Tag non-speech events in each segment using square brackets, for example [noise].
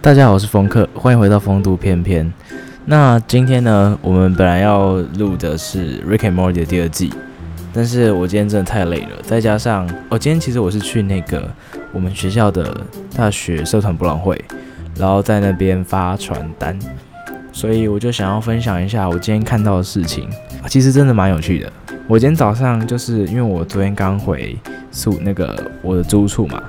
大家好，我是风客，欢迎回到风度翩翩。那今天呢，我们本来要录的是《Rick and Morty》的第二季，但是我今天真的太累了，再加上哦，今天其实我是去那个我们学校的大学社团博览会，然后在那边发传单，所以我就想要分享一下我今天看到的事情，其实真的蛮有趣的。我今天早上就是因为我昨天刚回宿那个我的租处嘛。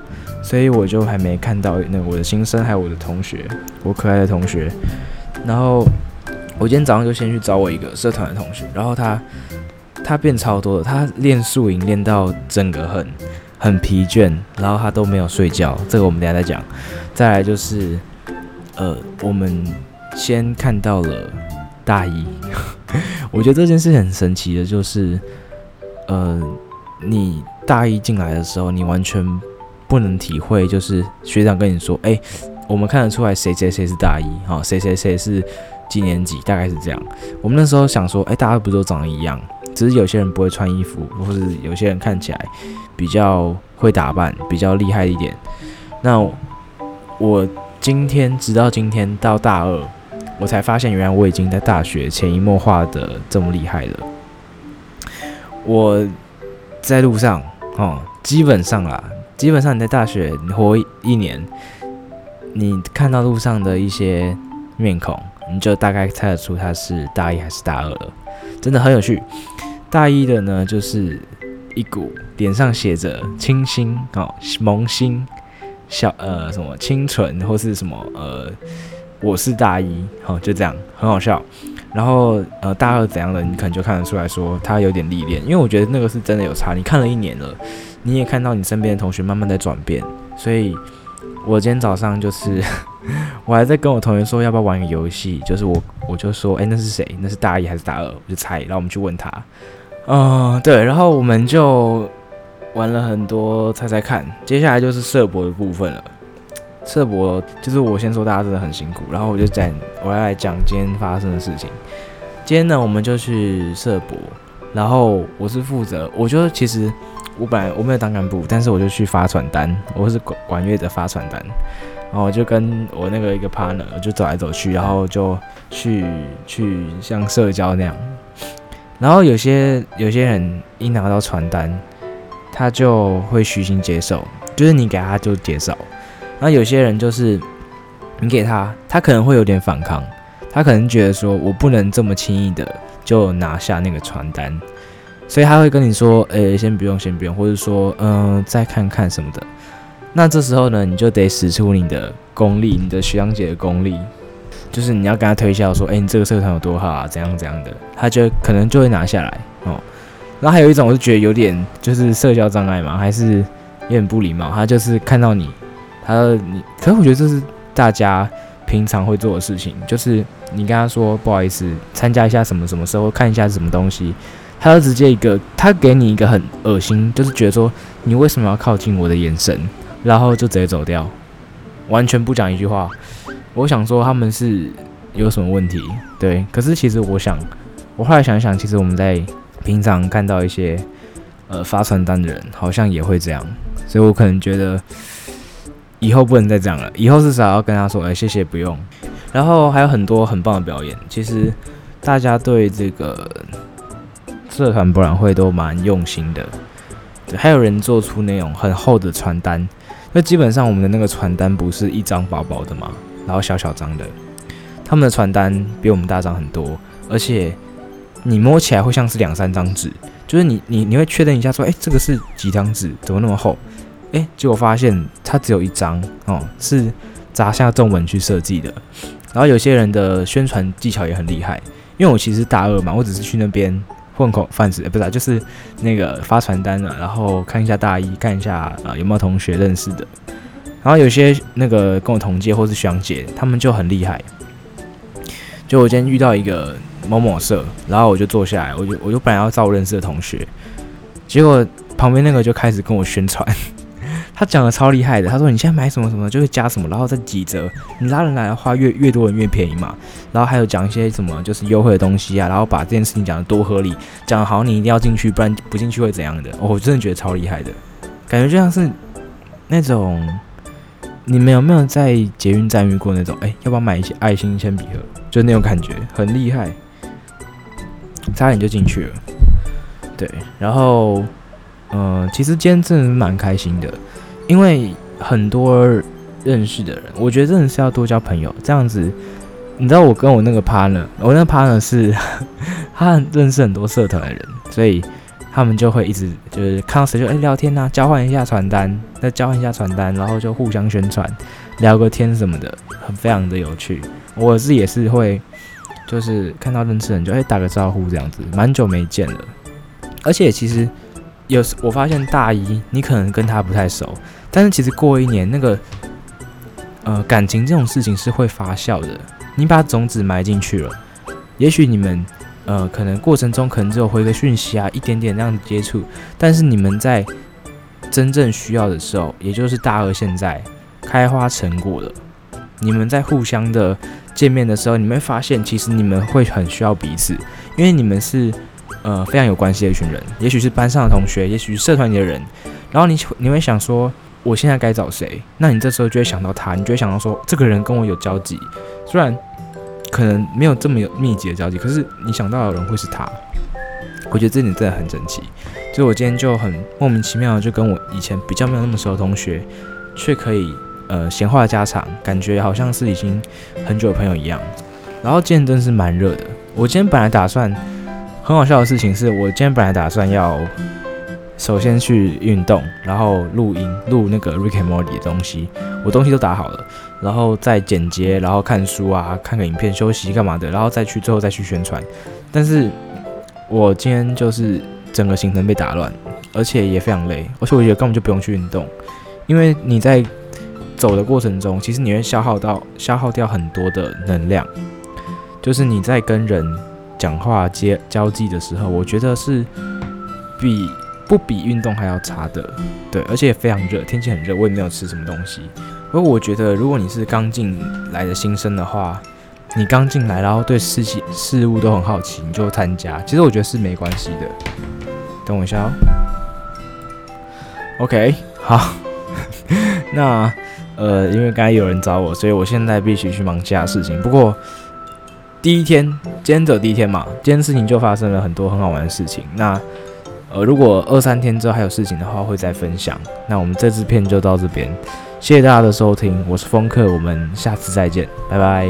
所以我就还没看到那我的新生，还有我的同学，我可爱的同学。然后我今天早上就先去找我一个社团的同学，然后他他变超多的，他练宿营练到整个很很疲倦，然后他都没有睡觉。这个我们等下再讲。再来就是呃，我们先看到了大一，[laughs] 我觉得这件事很神奇的，就是呃，你大一进来的时候，你完全。不能体会，就是学长跟你说，哎、我们看得出来谁谁谁是大一，哈，谁谁谁是几年级，大概是这样。我们那时候想说，哎、大家不都长得一样，只是有些人不会穿衣服，或是有些人看起来比较会打扮，比较厉害一点。那我今天直到今天到大二，我才发现，原来我已经在大学潜移默化的这么厉害了。我在路上，哦，基本上啦。基本上你在大学你活一年，你看到路上的一些面孔，你就大概猜得出他是大一还是大二了。真的很有趣。大一的呢，就是一股脸上写着清新哦，萌新小呃什么清纯或是什么呃，我是大一哦，就这样很好笑。然后呃大二怎样的，你可能就看得出来说他有点历练，因为我觉得那个是真的有差。你看了一年了。你也看到你身边的同学慢慢在转变，所以我今天早上就是 [laughs] 我还在跟我同学说要不要玩个游戏，就是我我就说，哎，那是谁？那是大一还是大二？我就猜，然后我们去问他，嗯，对，然后我们就玩了很多猜猜看，接下来就是社博的部分了。社博就是我先说大家真的很辛苦，然后我就讲我要来讲今天发生的事情。今天呢，我们就去社博，然后我是负责，我觉得其实。我本来我没有当干部，但是我就去发传单，我是管管乐的发传单，然后我就跟我那个一个 partner 就走来走去，然后就去去像社交那样，然后有些有些人一拿到传单，他就会虚心接受，就是你给他就接受，那有些人就是你给他，他可能会有点反抗，他可能觉得说我不能这么轻易的就拿下那个传单。所以他会跟你说：“诶、先不用，先不用，或者说，嗯、再看看什么的。”那这时候呢，你就得使出你的功力，你的学长姐的功力，就是你要跟他推销说：“诶、你这个社团有多好啊，怎样怎样的。”他就可能就会拿下来哦。然后还有一种，我就觉得有点就是社交障碍嘛，还是有点不礼貌。他就是看到你，他说你，可是我觉得这是大家平常会做的事情，就是你跟他说：“不好意思，参加一下什么什么时候，看一下什么东西。”他就直接一个，他给你一个很恶心，就是觉得说你为什么要靠近我的眼神，然后就直接走掉，完全不讲一句话。我想说他们是有什么问题，对。可是其实我想，我后来想想，其实我们在平常看到一些呃发传单的人，好像也会这样，所以我可能觉得以后不能再这样了，以后至少要跟他说，哎，谢谢，不用。然后还有很多很棒的表演，其实大家对这个。社团博览会都蛮用心的，对，还有人做出那种很厚的传单，那基本上我们的那个传单不是一张薄薄的嘛，然后小小张的，他们的传单比我们大张很多，而且你摸起来会像是两三张纸，就是你你你会确认一下说，诶，这个是几张纸，怎么那么厚？诶，结果发现它只有一张哦，是砸下重文去设计的，然后有些人的宣传技巧也很厉害，因为我其实大二嘛，我只是去那边。混口饭吃，不是、啊，就是那个发传单了，然后看一下大一，看一下啊、有没有同学认识的，然后有些那个跟我同届或是学长姐，他们就很厉害。就我今天遇到一个某某社，然后我就坐下来，我就我就本来要找我认识的同学，结果旁边那个就开始跟我宣传，他讲的超厉害的，他说你现在买什么什么就会加什么，然后再几折，你拉人来的话越越多人越便宜嘛。然后还有讲一些什么就是优惠的东西啊，然后把这件事情讲得多合理，讲好你一定要进去，不然不进去会怎样的？我真的觉得超厉害的，感觉就像是那种你们有没有在捷运站遇过那种？哎，要不要买一些爱心铅笔盒？就那种感觉很厉害，差点就进去了。对，然后。嗯，其实今天真的蛮开心的，因为很多认识的人，我觉得真的是要多交朋友，这样子。你知道我跟我那个 partner，我那个 partner 是 [laughs] 他认识很多社团的人，所以他们就会一直就是看到谁就哎聊天啊，交换一下传单，再交换一下传单，然后就互相宣传，聊个天什么的，很非常的有趣。我是也是会，就是看到认识的人就哎打个招呼这样子，蛮久没见了，而且其实。有我发现大一你可能跟他不太熟，但是其实过一年那个呃感情这种事情是会发酵的。你把种子埋进去了，也许你们呃可能过程中可能只有回个讯息啊，一点点那样接触，但是你们在真正需要的时候，也就是大二现在开花成果了。你们在互相的见面的时候，你们会发现其实你们会很需要彼此，因为你们是。呃，非常有关系的一群人，也许是班上的同学，也许是社团里的人。然后你你会想说，我现在该找谁？那你这时候就会想到他，你就会想到说，这个人跟我有交集，虽然可能没有这么有密集的交集，可是你想到的人会是他。我觉得这点真的很神奇。所以我今天就很莫名其妙，就跟我以前比较没有那么熟的同学，却可以呃闲话家常，感觉好像是已经很久的朋友一样。然后今天真的是蛮热的，我今天本来打算。很好笑的事情是，我今天本来打算要首先去运动，然后录音录那个 Rick and Morty 的东西，我东西都打好了，然后再剪接，然后看书啊，看个影片，休息干嘛的，然后再去最后再去宣传。但是我今天就是整个行程被打乱，而且也非常累，而且我觉得根本就不用去运动，因为你在走的过程中，其实你会消耗到消耗掉很多的能量，就是你在跟人。讲话接交际的时候，我觉得是比不比运动还要差的，对，而且也非常热，天气很热，我也没有吃什么东西。而我觉得，如果你是刚进来的新生的话，你刚进来，然后对事情事物都很好奇，你就参加，其实我觉得是没关系的。等我一下哦。OK，好，那呃，因为刚才有人找我，所以我现在必须去忙其他事情。不过。第一天，今天走第一天嘛。今天事情就发生了很多很好玩的事情。那呃，如果二三天之后还有事情的话，会再分享。那我们这支片就到这边，谢谢大家的收听。我是风客，我们下次再见，拜拜。